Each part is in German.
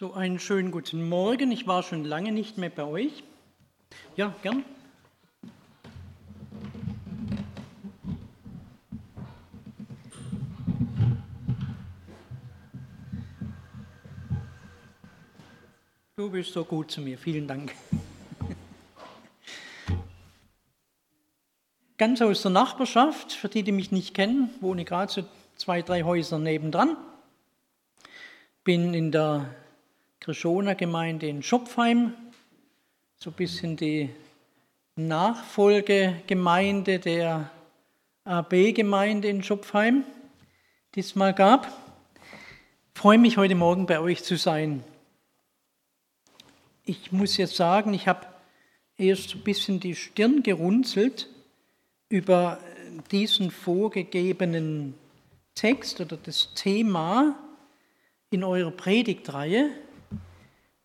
So einen schönen guten Morgen. Ich war schon lange nicht mehr bei euch. Ja, gern. Du bist so gut zu mir. Vielen Dank. Ganz aus der Nachbarschaft, für die, die mich nicht kennen, wohne gerade so zwei, drei Häuser nebendran. Bin in der Krischoner Gemeinde in Schopfheim, so ein bisschen die Nachfolgegemeinde der AB-Gemeinde in Schopfheim, die es mal gab. Ich freue mich heute Morgen bei euch zu sein. Ich muss jetzt sagen, ich habe erst ein bisschen die Stirn gerunzelt über diesen vorgegebenen Text oder das Thema in eurer Predigtreihe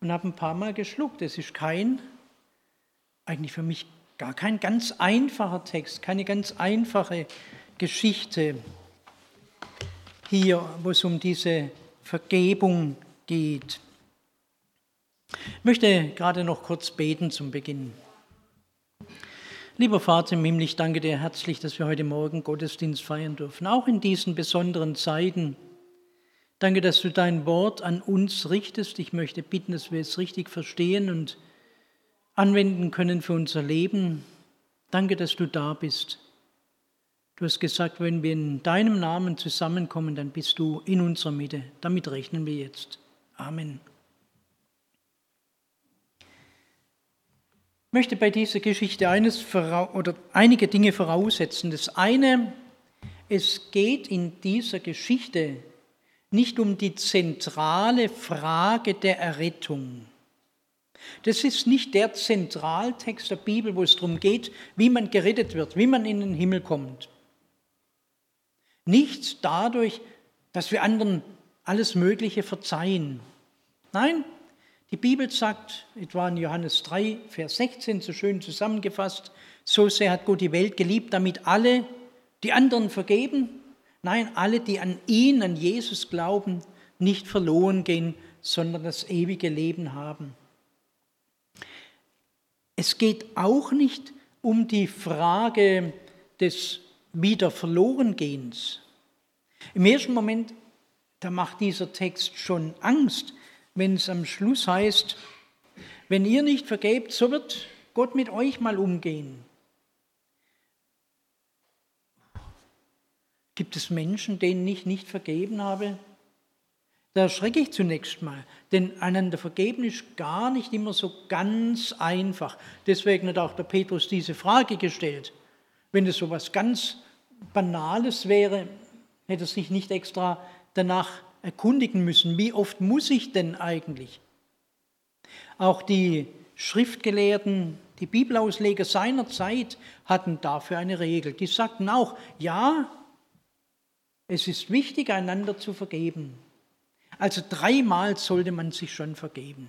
und habe ein paar Mal geschluckt. Es ist kein, eigentlich für mich gar kein ganz einfacher Text, keine ganz einfache Geschichte hier, wo es um diese Vergebung geht. Ich möchte gerade noch kurz beten zum Beginn. Lieber Vater im Himmel, ich danke dir herzlich, dass wir heute Morgen Gottesdienst feiern dürfen, auch in diesen besonderen Zeiten Danke, dass du dein Wort an uns richtest. Ich möchte bitten, dass wir es richtig verstehen und anwenden können für unser Leben. Danke, dass du da bist. Du hast gesagt, wenn wir in deinem Namen zusammenkommen, dann bist du in unserer Mitte. Damit rechnen wir jetzt. Amen. Ich möchte bei dieser Geschichte eines oder einige Dinge voraussetzen. Das eine, es geht in dieser Geschichte nicht um die zentrale Frage der Errettung. Das ist nicht der Zentraltext der Bibel, wo es darum geht, wie man gerettet wird, wie man in den Himmel kommt. Nicht dadurch, dass wir anderen alles Mögliche verzeihen. Nein, die Bibel sagt, etwa in Johannes 3, Vers 16, so schön zusammengefasst, so sehr hat Gott die Welt geliebt, damit alle, die anderen vergeben Nein, alle, die an ihn, an Jesus glauben, nicht verloren gehen, sondern das ewige Leben haben. Es geht auch nicht um die Frage des Wiederverlorengehens. Im ersten Moment, da macht dieser Text schon Angst, wenn es am Schluss heißt, wenn ihr nicht vergebt, so wird Gott mit euch mal umgehen. Gibt es Menschen, denen ich nicht vergeben habe? Da erschrecke ich zunächst mal, denn einander vergeben ist gar nicht immer so ganz einfach. Deswegen hat auch der Petrus diese Frage gestellt. Wenn es so etwas ganz Banales wäre, hätte er sich nicht extra danach erkundigen müssen. Wie oft muss ich denn eigentlich? Auch die Schriftgelehrten, die Bibelausleger seiner Zeit hatten dafür eine Regel. Die sagten auch, ja, es ist wichtig, einander zu vergeben. Also dreimal sollte man sich schon vergeben.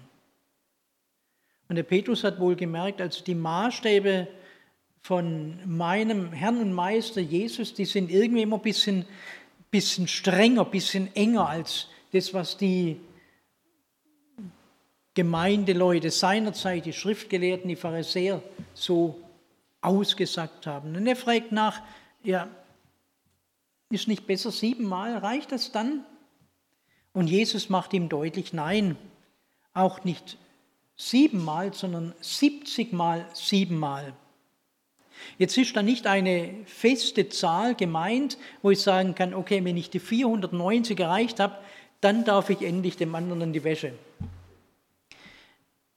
Und der Petrus hat wohl gemerkt, also die Maßstäbe von meinem Herrn und Meister Jesus, die sind irgendwie immer ein bisschen, bisschen strenger, ein bisschen enger als das, was die Gemeindeleute seinerzeit, die Schriftgelehrten, die Pharisäer so ausgesagt haben. Und er fragt nach, ja, ist nicht besser siebenmal? Reicht das dann? Und Jesus macht ihm deutlich, nein, auch nicht siebenmal, sondern siebzigmal siebenmal. Jetzt ist da nicht eine feste Zahl gemeint, wo ich sagen kann, okay, wenn ich die 490 erreicht habe, dann darf ich endlich dem anderen in die Wäsche.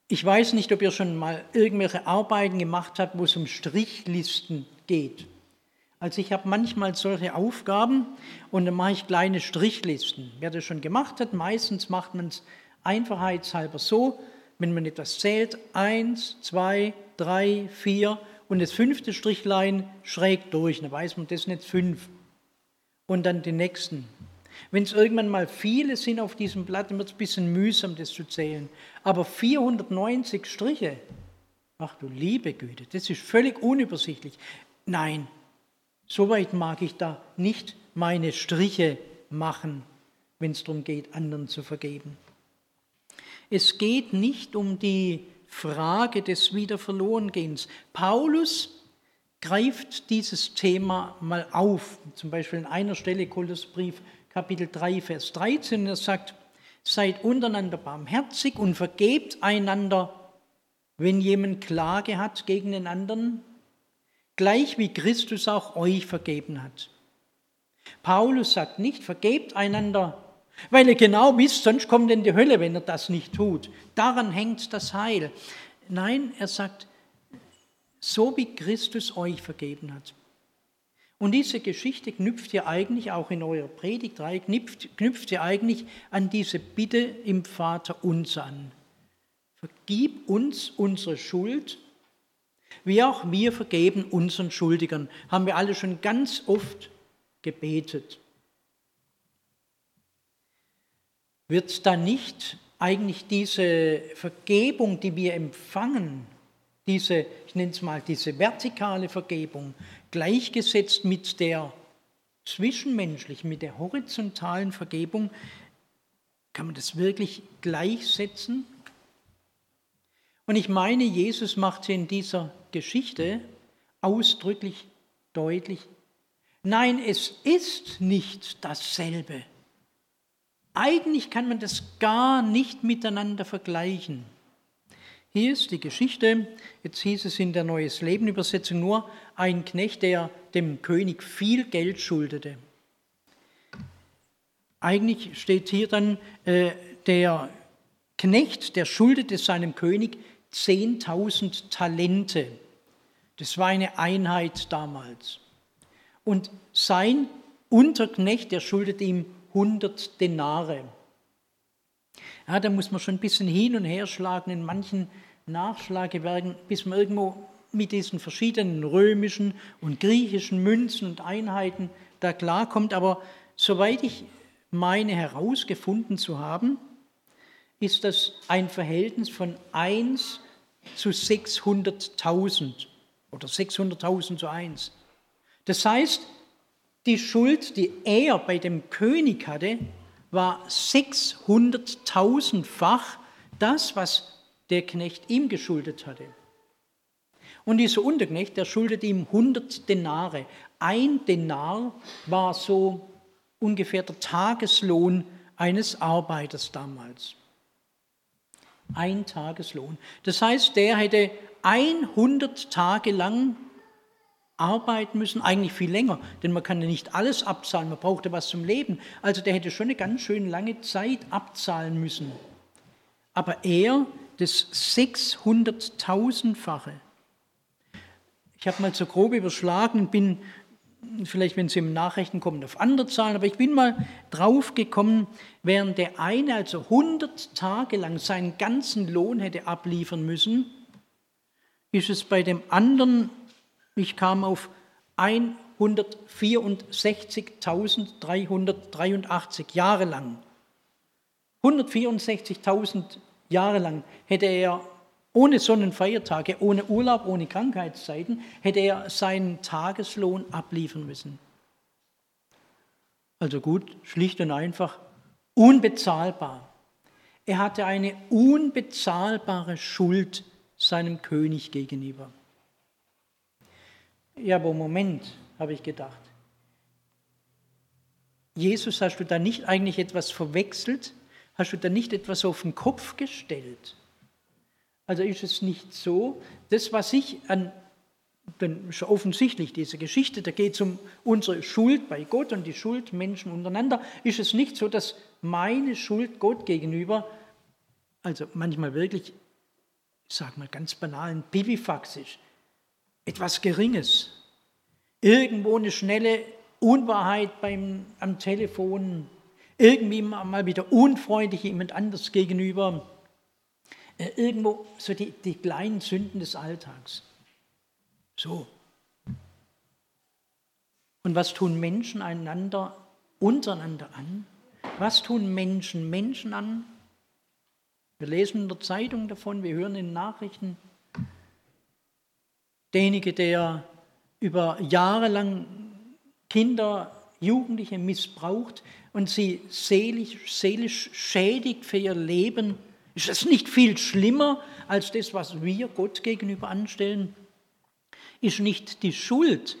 Ich weiß nicht, ob ihr schon mal irgendwelche Arbeiten gemacht habt, wo es um Strichlisten geht. Also ich habe manchmal solche Aufgaben und dann mache ich kleine Strichlisten. Wer das schon gemacht hat, meistens macht man es einfachheitshalber so, wenn man etwas zählt, eins, zwei, drei, vier und das fünfte Strichlein schräg durch, dann weiß man, das sind jetzt fünf. Und dann die nächsten. Wenn es irgendwann mal viele sind auf diesem Blatt, dann wird es ein bisschen mühsam, das zu zählen. Aber 490 Striche, ach du liebe Güte, das ist völlig unübersichtlich. Nein, Soweit mag ich da nicht meine Striche machen, wenn es darum geht, anderen zu vergeben. Es geht nicht um die Frage des Wiederverlorengehens. Paulus greift dieses Thema mal auf, zum Beispiel in einer Stelle, Kolosserbrief, Kapitel 3, Vers 13, er sagt, seid untereinander barmherzig und vergebt einander, wenn jemand Klage hat gegen den anderen, gleich wie Christus auch euch vergeben hat. Paulus sagt nicht, vergebt einander, weil ihr genau wisst, sonst kommt in die Hölle, wenn er das nicht tut. Daran hängt das Heil. Nein, er sagt, so wie Christus euch vergeben hat. Und diese Geschichte knüpft ja eigentlich auch in eurer Predigtreihe, knüpft, knüpft ja eigentlich an diese Bitte im Vater uns an. Vergib uns unsere Schuld, wie auch wir vergeben unseren Schuldigern. Haben wir alle schon ganz oft gebetet. Wird da nicht eigentlich diese Vergebung, die wir empfangen, diese, ich nenne es mal, diese vertikale Vergebung, gleichgesetzt mit der zwischenmenschlichen, mit der horizontalen Vergebung, kann man das wirklich gleichsetzen? Und ich meine, Jesus macht in dieser Geschichte ausdrücklich deutlich, nein, es ist nicht dasselbe. Eigentlich kann man das gar nicht miteinander vergleichen. Hier ist die Geschichte, jetzt hieß es in der Neues Leben Übersetzung nur, ein Knecht, der dem König viel Geld schuldete. Eigentlich steht hier dann, äh, der Knecht, der schuldete seinem König 10.000 Talente. Das war eine Einheit damals. Und sein Unterknecht, der schuldete ihm 100 Denare. Ja, da muss man schon ein bisschen hin und her schlagen in manchen Nachschlagewerken, bis man irgendwo mit diesen verschiedenen römischen und griechischen Münzen und Einheiten da klarkommt. Aber soweit ich meine herausgefunden zu haben, ist das ein Verhältnis von 1 zu 600.000 oder 600.000 zu 1. Das heißt, die Schuld, die er bei dem König hatte, war 600.000-fach das, was der Knecht ihm geschuldet hatte. Und dieser Unterknecht, der schuldet ihm 100 Denare. Ein Denar war so ungefähr der Tageslohn eines Arbeiters damals. Ein Tageslohn. Das heißt, der hätte 100 Tage lang arbeiten müssen, eigentlich viel länger, denn man kann ja nicht alles abzahlen, man brauchte was zum Leben. Also der hätte schon eine ganz schön lange Zeit abzahlen müssen. Aber er das 600.000-fache. Ich habe mal so grob überschlagen und bin, vielleicht wenn Sie im Nachrichten kommen, auf andere Zahlen, aber ich bin mal drauf gekommen, während der eine also 100 Tage lang seinen ganzen Lohn hätte abliefern müssen, ist es bei dem anderen ich kam auf 164.383 Jahre lang. 164.000 Jahre lang hätte er ohne Sonnenfeiertage, ohne Urlaub, ohne Krankheitszeiten, hätte er seinen Tageslohn abliefern müssen. Also gut, schlicht und einfach, unbezahlbar. Er hatte eine unbezahlbare Schuld seinem König gegenüber. Ja, aber Moment, habe ich gedacht. Jesus, hast du da nicht eigentlich etwas verwechselt? Hast du da nicht etwas auf den Kopf gestellt? Also ist es nicht so, das, was ich an, denn schon offensichtlich diese Geschichte, da geht es um unsere Schuld bei Gott und die Schuld Menschen untereinander, ist es nicht so, dass meine Schuld Gott gegenüber, also manchmal wirklich, ich sage mal ganz banal, ein Pipifax ist. Etwas Geringes. Irgendwo eine schnelle Unwahrheit beim, am Telefon, irgendwie mal wieder unfreundlich jemand anders gegenüber, irgendwo so die, die kleinen Sünden des Alltags. So. Und was tun Menschen einander untereinander an? Was tun Menschen Menschen an? Wir lesen in der Zeitung davon, wir hören in Nachrichten, derjenige, der über Jahre lang Kinder, Jugendliche missbraucht und sie seelisch, seelisch schädigt für ihr Leben, Ist das nicht viel schlimmer als das, was wir Gott gegenüber anstellen? Ist nicht die Schuld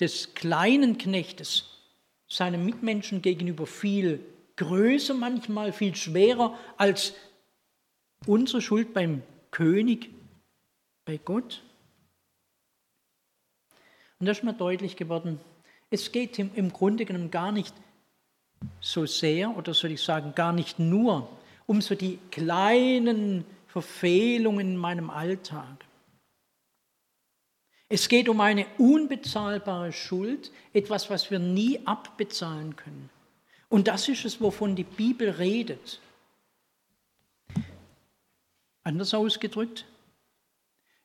des kleinen Knechtes seinem Mitmenschen gegenüber viel größer manchmal, viel schwerer als unsere Schuld beim König, bei Gott? Und das ist mir deutlich geworden. Es geht im Grunde genommen gar nicht so sehr, oder soll ich sagen, gar nicht nur um so die kleinen Verfehlungen in meinem Alltag. Es geht um eine unbezahlbare Schuld, etwas, was wir nie abbezahlen können. Und das ist es, wovon die Bibel redet. Anders ausgedrückt,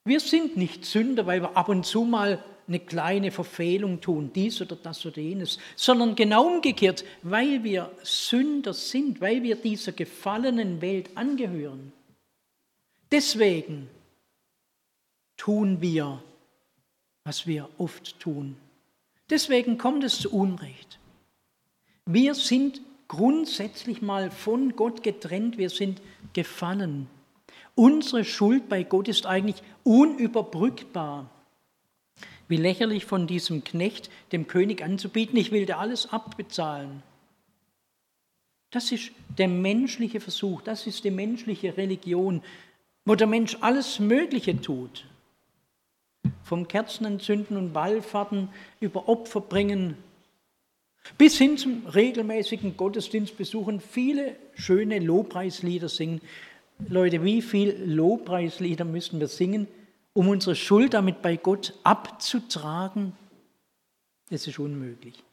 wir sind nicht Sünder, weil wir ab und zu mal eine kleine Verfehlung tun, dies oder das oder jenes, sondern genau umgekehrt, weil wir Sünder sind, weil wir dieser gefallenen Welt angehören. Deswegen tun wir, was wir oft tun. Deswegen kommt es zu Unrecht. Wir sind grundsätzlich mal von Gott getrennt, wir sind gefallen. Unsere Schuld bei Gott ist eigentlich unüberbrückbar. Wie lächerlich von diesem Knecht dem König anzubieten, ich will dir alles abbezahlen. Das ist der menschliche Versuch, das ist die menschliche Religion, wo der Mensch alles Mögliche tut. Vom Kerzenentzünden und Wallfahrten über Opfer bringen, bis hin zum regelmäßigen Gottesdienstbesuchen, viele schöne Lobpreislieder singen. Leute, wie viele Lobpreislieder müssen wir singen, um unsere Schuld damit bei Gott abzutragen, das ist unmöglich.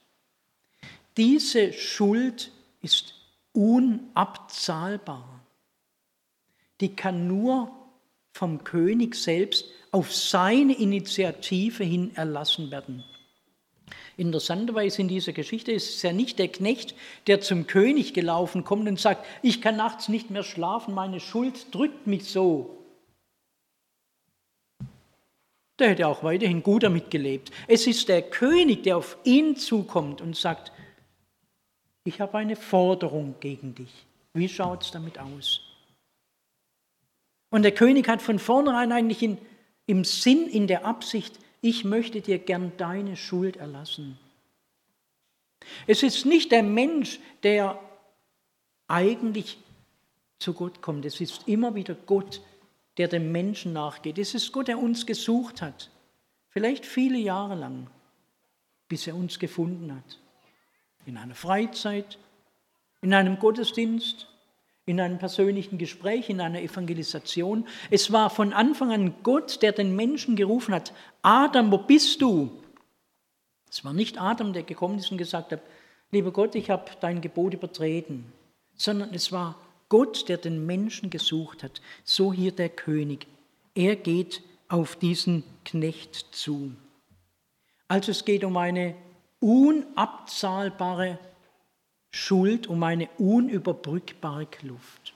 Diese Schuld ist unabzahlbar. Die kann nur vom König selbst auf seine Initiative hin erlassen werden. Interessanterweise in dieser Geschichte ist es ja nicht der Knecht, der zum König gelaufen kommt und sagt, ich kann nachts nicht mehr schlafen, meine Schuld drückt mich so der hätte auch weiterhin gut damit gelebt. Es ist der König, der auf ihn zukommt und sagt, ich habe eine Forderung gegen dich. Wie schaut es damit aus? Und der König hat von vornherein eigentlich in, im Sinn, in der Absicht, ich möchte dir gern deine Schuld erlassen. Es ist nicht der Mensch, der eigentlich zu Gott kommt. Es ist immer wieder Gott, der dem Menschen nachgeht. Es ist Gott, der uns gesucht hat, vielleicht viele Jahre lang, bis er uns gefunden hat. In einer Freizeit, in einem Gottesdienst, in einem persönlichen Gespräch, in einer Evangelisation. Es war von Anfang an Gott, der den Menschen gerufen hat, Adam, wo bist du? Es war nicht Adam, der gekommen ist und gesagt hat, lieber Gott, ich habe dein Gebot übertreten, sondern es war Gott, der den Menschen gesucht hat, so hier der König. Er geht auf diesen Knecht zu. Also es geht um eine unabzahlbare Schuld, um eine unüberbrückbare Kluft.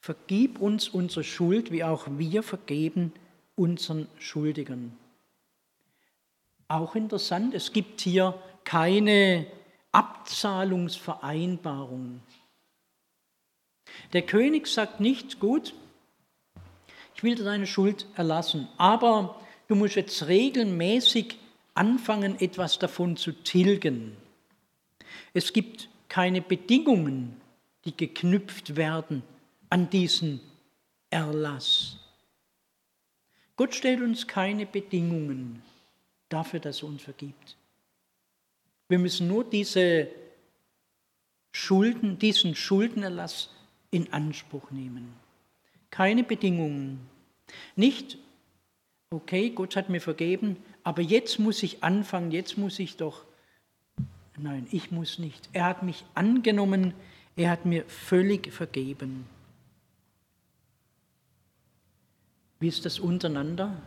Vergib uns unsere Schuld, wie auch wir vergeben unseren Schuldigern. Auch interessant, es gibt hier keine Abzahlungsvereinbarung. Der König sagt nicht, gut, ich will dir deine Schuld erlassen, aber du musst jetzt regelmäßig anfangen, etwas davon zu tilgen. Es gibt keine Bedingungen, die geknüpft werden an diesen Erlass. Gott stellt uns keine Bedingungen dafür, dass er uns vergibt. Wir müssen nur diese Schulden, diesen Schuldenerlass in Anspruch nehmen. Keine Bedingungen. Nicht, okay, Gott hat mir vergeben, aber jetzt muss ich anfangen, jetzt muss ich doch. Nein, ich muss nicht. Er hat mich angenommen, er hat mir völlig vergeben. Wie ist das untereinander?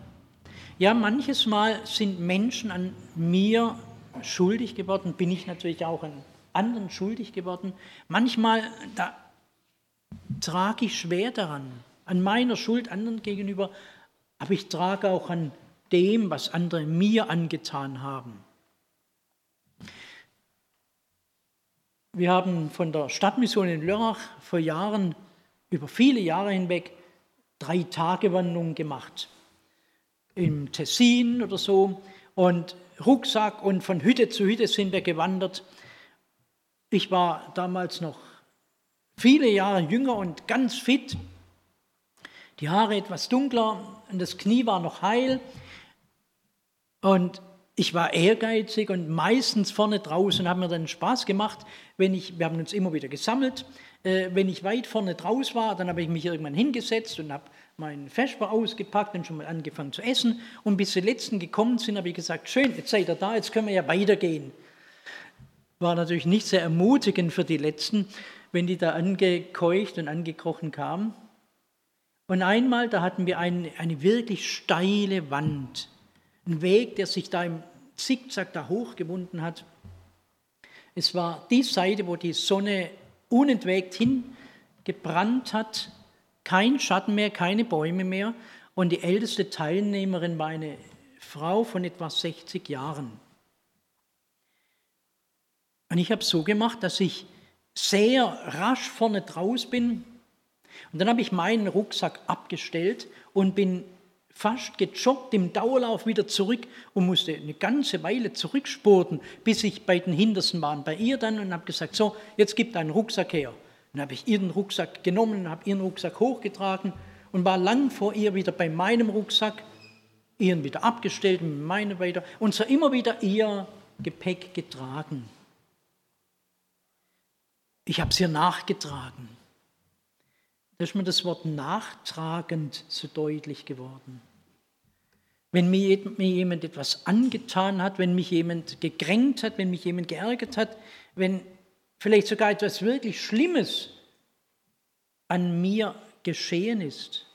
Ja, manches Mal sind Menschen an mir schuldig geworden, bin ich natürlich auch an anderen schuldig geworden. Manchmal, da trage ich schwer daran, an meiner Schuld anderen gegenüber, aber ich trage auch an dem, was andere mir angetan haben. Wir haben von der Stadtmission in Lörrach vor Jahren über viele Jahre hinweg drei Tage Wanderungen gemacht. Im Tessin oder so. Und Rucksack und von Hütte zu Hütte sind wir gewandert. Ich war damals noch viele Jahre jünger und ganz fit. Die Haare etwas dunkler und das Knie war noch heil. Und ich war ehrgeizig und meistens vorne draußen, haben mir dann Spaß gemacht, wenn ich, wir haben uns immer wieder gesammelt, äh, wenn ich weit vorne draus war, dann habe ich mich irgendwann hingesetzt und habe meinen Vesper ausgepackt und schon mal angefangen zu essen. Und bis die Letzten gekommen sind, habe ich gesagt, schön, jetzt seid ihr da, jetzt können wir ja weitergehen. War natürlich nicht sehr ermutigend für die Letzten, wenn die da angekeucht und angekrochen kamen. Und einmal, da hatten wir eine, eine wirklich steile Wand. Ein Weg, der sich da im Zickzack da hochgewunden hat. Es war die Seite, wo die Sonne unentwegt hingebrannt hat, kein Schatten mehr, keine Bäume mehr. Und die älteste Teilnehmerin war eine Frau von etwa 60 Jahren. Und ich habe so gemacht, dass ich sehr rasch vorne draus bin. Und dann habe ich meinen Rucksack abgestellt und bin fast gejoggt im Dauerlauf wieder zurück und musste eine ganze Weile zurückspurten, bis ich bei den Hintersten war, bei ihr dann und habe gesagt, so, jetzt gib deinen Rucksack her. Dann habe ich ihren Rucksack genommen und habe ihren Rucksack hochgetragen und war lang vor ihr wieder bei meinem Rucksack, ihren wieder abgestellt meine weiter und so immer wieder ihr Gepäck getragen. Ich habe es ihr nachgetragen. Da ist mir das Wort nachtragend so deutlich geworden. Wenn mir jemand etwas angetan hat, wenn mich jemand gekränkt hat, wenn mich jemand geärgert hat, wenn vielleicht sogar etwas wirklich Schlimmes an mir geschehen ist,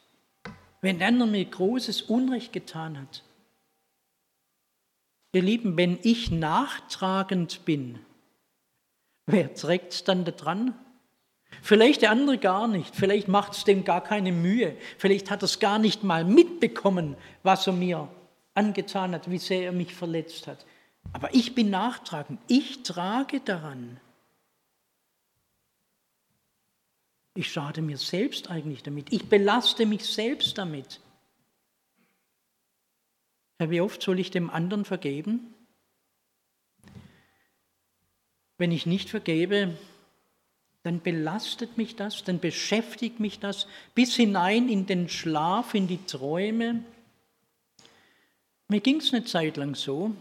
wenn der andere mir großes Unrecht getan hat. Ihr Lieben, wenn ich nachtragend bin, wer trägt es dann da dran? Vielleicht der andere gar nicht, vielleicht macht es dem gar keine Mühe, vielleicht hat es gar nicht mal mitbekommen, was er mir angetan hat, wie sehr er mich verletzt hat. Aber ich bin nachtragend, ich trage daran. Ich schade mir selbst eigentlich damit, ich belaste mich selbst damit. Herr, wie oft soll ich dem anderen vergeben? Wenn ich nicht vergebe, dann belastet mich das, dann beschäftigt mich das bis hinein in den Schlaf, in die Träume. Mir ging es eine Zeit lang so.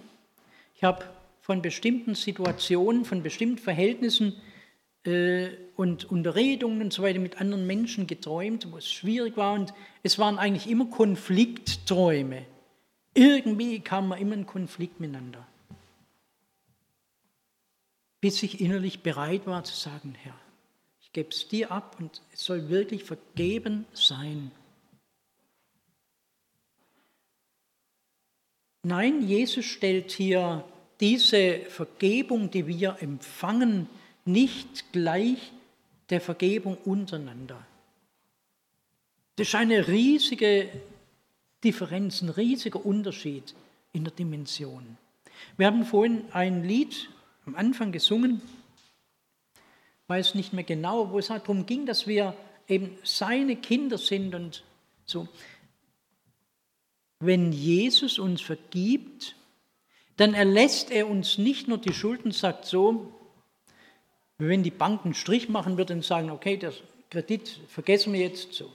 Ich habe von bestimmten Situationen, von bestimmten Verhältnissen äh, und Unterredungen und so weiter mit anderen Menschen geträumt, wo es schwierig war. Und es waren eigentlich immer Konfliktträume. Irgendwie kam man immer in Konflikt miteinander. Bis ich innerlich bereit war zu sagen, Herr, ich gebe es dir ab und es soll wirklich vergeben sein. Nein, Jesus stellt hier diese Vergebung, die wir empfangen, nicht gleich der Vergebung untereinander. Das ist eine riesige Differenz, ein riesiger Unterschied in der Dimension. Wir haben vorhin ein Lied am Anfang gesungen, weiß nicht mehr genau, wo es darum ging, dass wir eben seine Kinder sind und so. Wenn Jesus uns vergibt, dann erlässt er uns nicht nur die Schulden, sagt so, wenn die Bank einen Strich machen würde und sagen, okay, der Kredit vergessen wir jetzt so,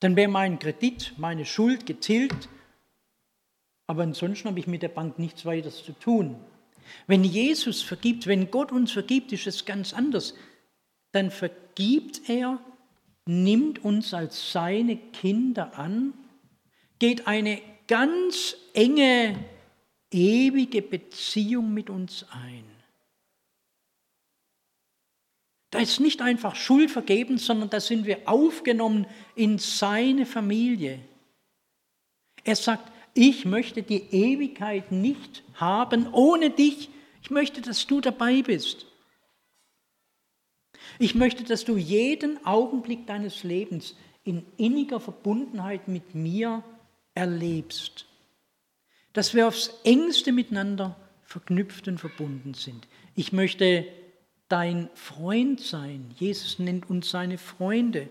dann wäre mein Kredit, meine Schuld getilgt, aber ansonsten habe ich mit der Bank nichts weiter zu tun. Wenn Jesus vergibt, wenn Gott uns vergibt, ist es ganz anders. Dann vergibt er, nimmt uns als seine Kinder an, geht eine ganz enge, ewige Beziehung mit uns ein. Da ist nicht einfach Schuld vergeben, sondern da sind wir aufgenommen in seine Familie. Er sagt, ich möchte die Ewigkeit nicht haben ohne dich. Ich möchte, dass du dabei bist. Ich möchte, dass du jeden Augenblick deines Lebens in inniger Verbundenheit mit mir erlebst. Dass wir aufs engste miteinander verknüpft und verbunden sind. Ich möchte dein Freund sein. Jesus nennt uns seine Freunde.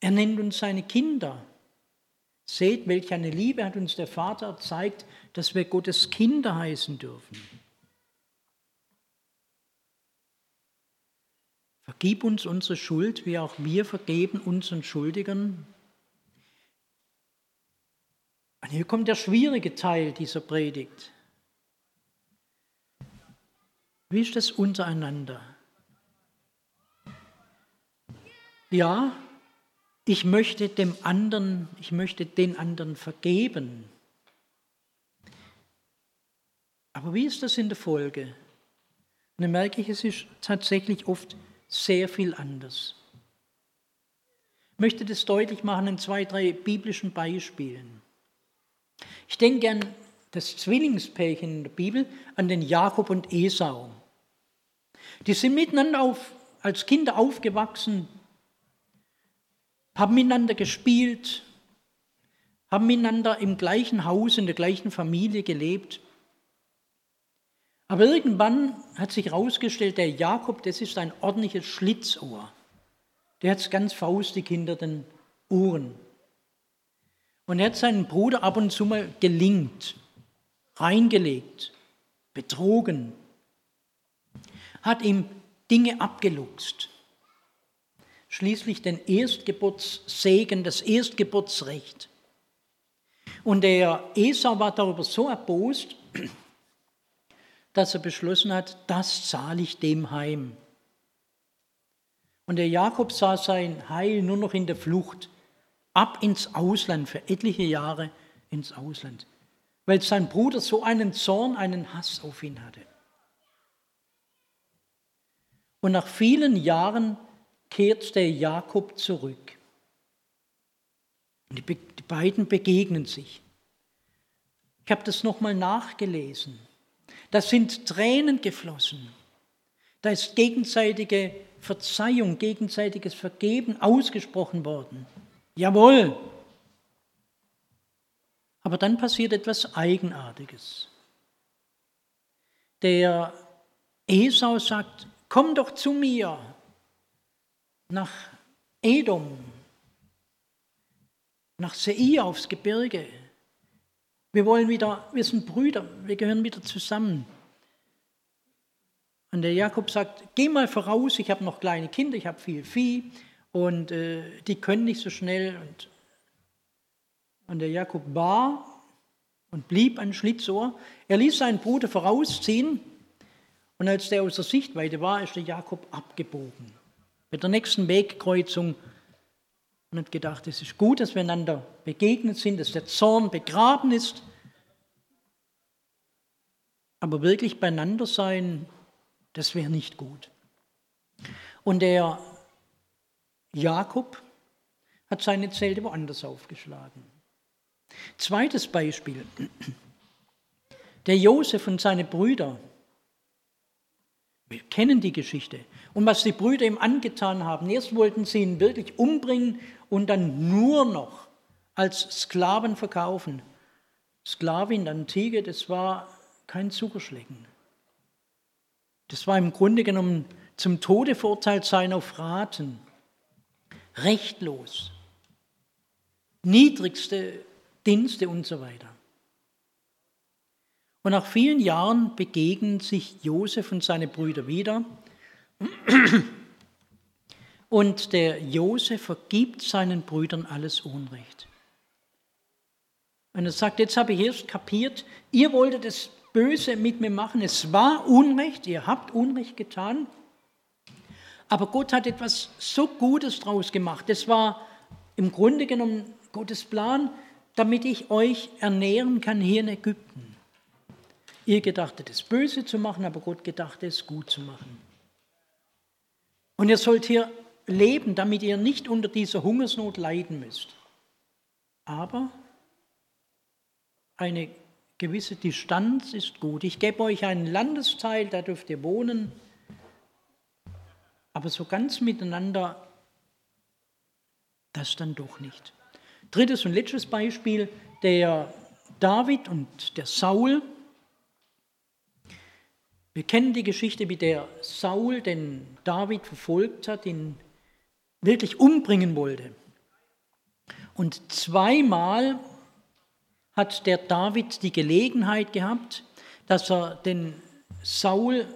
Er nennt uns seine Kinder. Seht, welch eine Liebe hat uns der Vater zeigt, dass wir Gottes Kinder heißen dürfen. Vergib uns unsere Schuld, wie auch wir vergeben unseren Schuldigern. Und hier kommt der schwierige Teil dieser Predigt. Wie ist das untereinander? Ja, ich möchte dem anderen, ich möchte den anderen vergeben. Aber wie ist das in der Folge? Und dann merke ich, es ist tatsächlich oft sehr viel anders. Ich möchte das deutlich machen in zwei, drei biblischen Beispielen. Ich denke an das Zwillingspärchen in der Bibel, an den Jakob und Esau. Die sind miteinander auf, als Kinder aufgewachsen, haben miteinander gespielt, haben miteinander im gleichen Haus, in der gleichen Familie gelebt. Aber irgendwann hat sich herausgestellt, der Jakob, das ist ein ordentliches Schlitzohr. Der hat es ganz faustig hinter den Ohren. Und er hat seinen Bruder ab und zu mal gelingt, reingelegt, betrogen, hat ihm Dinge abgeluchst. Schließlich den Erstgeburtssegen, das Erstgeburtsrecht. Und der Esau war darüber so erbost, dass er beschlossen hat, das zahle ich dem heim. Und der Jakob sah sein Heil nur noch in der Flucht, ab ins Ausland, für etliche Jahre ins Ausland, weil sein Bruder so einen Zorn, einen Hass auf ihn hatte. Und nach vielen Jahren kehrt der Jakob zurück. Und die, die beiden begegnen sich. Ich habe das nochmal nachgelesen. Da sind Tränen geflossen. Da ist gegenseitige Verzeihung, gegenseitiges Vergeben ausgesprochen worden. Jawohl. Aber dann passiert etwas Eigenartiges. Der Esau sagt, komm doch zu mir nach Edom, nach Seir aufs Gebirge. Wir wollen wieder, wir sind Brüder, wir gehören wieder zusammen. Und der Jakob sagt, geh mal voraus, ich habe noch kleine Kinder, ich habe viel Vieh und äh, die können nicht so schnell. Und, und der Jakob war und blieb ein Schlitzohr. Er ließ seinen Bruder vorausziehen und als der außer Sichtweite war, ist der Jakob abgebogen. Mit der nächsten Wegkreuzung und hat gedacht, es ist gut, dass wir einander begegnet sind, dass der Zorn begraben ist. Aber wirklich beieinander sein, das wäre nicht gut. Und der Jakob hat seine Zelte woanders aufgeschlagen. Zweites Beispiel. Der Josef und seine Brüder. Wir kennen die Geschichte. Und was die Brüder ihm angetan haben. Erst wollten sie ihn wirklich umbringen und dann nur noch als Sklaven verkaufen. Sklavin Antike, das war kein Zuckerschlecken. Das war im Grunde genommen zum Tode verurteilt sein auf Raten rechtlos, niedrigste Dienste und so weiter. Und nach vielen Jahren begegnen sich Josef und seine Brüder wieder. Und der Josef vergibt seinen Brüdern alles Unrecht. Und er sagt, jetzt habe ich erst kapiert, ihr wolltet das Böse mit mir machen, es war Unrecht, ihr habt Unrecht getan, aber Gott hat etwas so Gutes draus gemacht. Das war im Grunde genommen Gottes Plan, damit ich euch ernähren kann hier in Ägypten. Ihr gedachtet es böse zu machen, aber Gott gedachte es gut zu machen. Und ihr sollt hier leben, damit ihr nicht unter dieser Hungersnot leiden müsst. Aber eine gewisse Distanz ist gut. Ich gebe euch einen Landesteil, da dürft ihr wohnen. Aber so ganz miteinander, das dann doch nicht. Drittes und letztes Beispiel, der David und der Saul. Wir kennen die Geschichte, wie der Saul den David verfolgt hat, ihn wirklich umbringen wollte. Und zweimal hat der David die Gelegenheit gehabt, dass er den Saul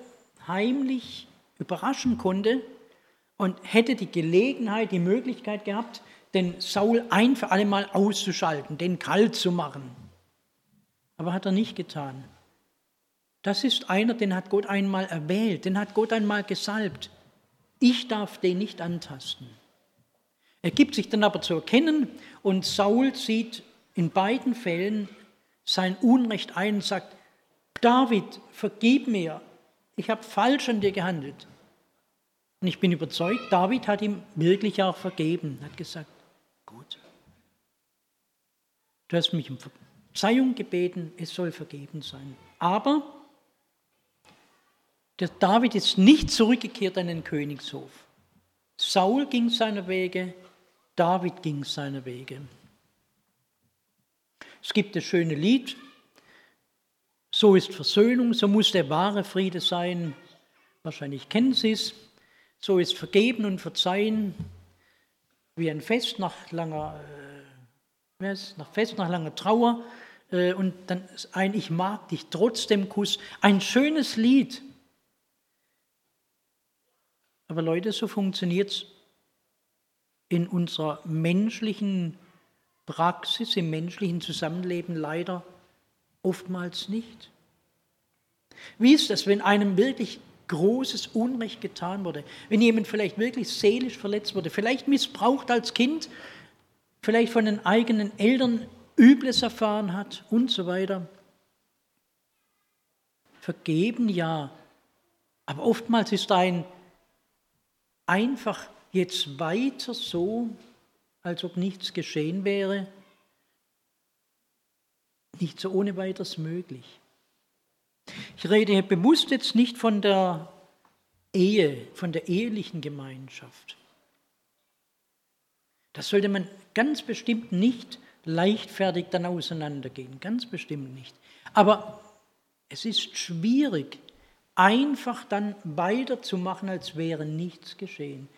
heimlich überraschen konnte und hätte die Gelegenheit, die Möglichkeit gehabt, den Saul ein für alle Mal auszuschalten, den kalt zu machen. Aber hat er nicht getan. Das ist einer, den hat Gott einmal erwählt, den hat Gott einmal gesalbt. Ich darf den nicht antasten. Er gibt sich dann aber zu erkennen und Saul sieht in beiden Fällen sein Unrecht ein und sagt, David, vergib mir, ich habe falsch an dir gehandelt. Und ich bin überzeugt, David hat ihm wirklich auch vergeben, hat gesagt, gut, du hast mich um Verzeihung gebeten, es soll vergeben sein. Aber der David ist nicht zurückgekehrt an den Königshof. Saul ging seiner Wege, David ging seiner Wege. Es gibt das schöne Lied, so ist Versöhnung, so muss der wahre Friede sein. Wahrscheinlich kennen Sie es. So ist Vergeben und Verzeihen wie ein Fest nach langer, äh, nach Fest nach langer Trauer äh, und dann ein Ich mag dich trotzdem Kuss. Ein schönes Lied. Aber Leute, so funktioniert es in unserer menschlichen Praxis, im menschlichen Zusammenleben leider oftmals nicht. Wie ist das, wenn einem wirklich großes Unrecht getan wurde, wenn jemand vielleicht wirklich seelisch verletzt wurde, vielleicht missbraucht als Kind, vielleicht von den eigenen Eltern Übles erfahren hat und so weiter. Vergeben ja, aber oftmals ist ein einfach jetzt weiter so, als ob nichts geschehen wäre, nicht so ohne weiteres möglich. Ich rede bewusst jetzt nicht von der Ehe, von der ehelichen Gemeinschaft. Das sollte man ganz bestimmt nicht leichtfertig dann auseinandergehen, ganz bestimmt nicht. Aber es ist schwierig, einfach dann weiterzumachen, als wäre nichts geschehen.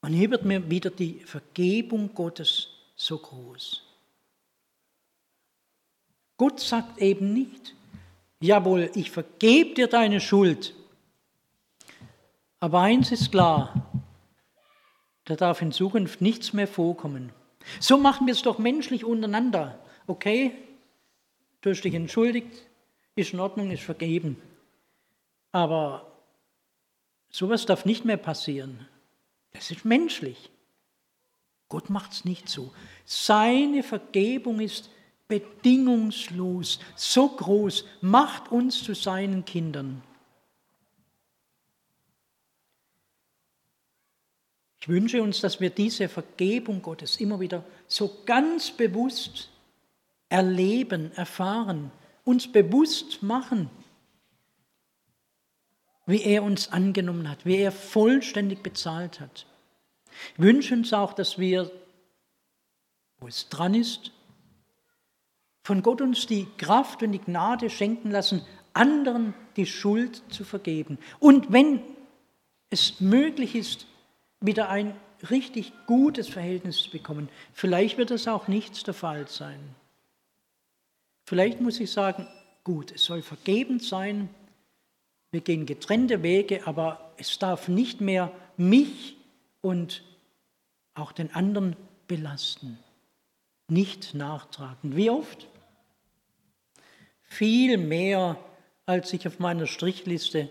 Und hier wird mir wieder die Vergebung Gottes so groß. Gott sagt eben nicht, jawohl, ich vergebe dir deine Schuld. Aber eins ist klar, da darf in Zukunft nichts mehr vorkommen. So machen wir es doch menschlich untereinander. Okay, du hast dich entschuldigt, ist in Ordnung, ist vergeben. Aber sowas darf nicht mehr passieren. Das ist menschlich. Gott macht es nicht so. Seine Vergebung ist bedingungslos, so groß, macht uns zu seinen Kindern. Ich wünsche uns, dass wir diese Vergebung Gottes immer wieder so ganz bewusst erleben, erfahren, uns bewusst machen, wie er uns angenommen hat, wie er vollständig bezahlt hat. Ich wünsche uns auch, dass wir, wo es dran ist, von Gott uns die Kraft und die Gnade schenken lassen, anderen die Schuld zu vergeben. Und wenn es möglich ist, wieder ein richtig gutes Verhältnis zu bekommen, vielleicht wird das auch nichts der Fall sein. Vielleicht muss ich sagen, gut, es soll vergebend sein, wir gehen getrennte Wege, aber es darf nicht mehr mich und auch den anderen belasten, nicht nachtragen. Wie oft? Viel mehr, als ich auf meiner Strichliste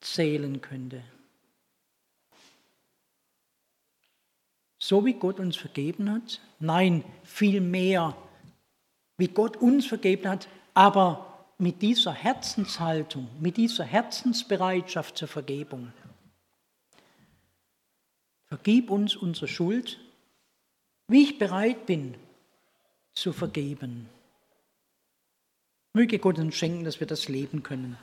zählen könnte. So wie Gott uns vergeben hat? Nein, viel mehr, wie Gott uns vergeben hat, aber mit dieser Herzenshaltung, mit dieser Herzensbereitschaft zur Vergebung. Vergib uns unsere Schuld, wie ich bereit bin zu vergeben. Möge Gott uns schenken, dass wir das leben können.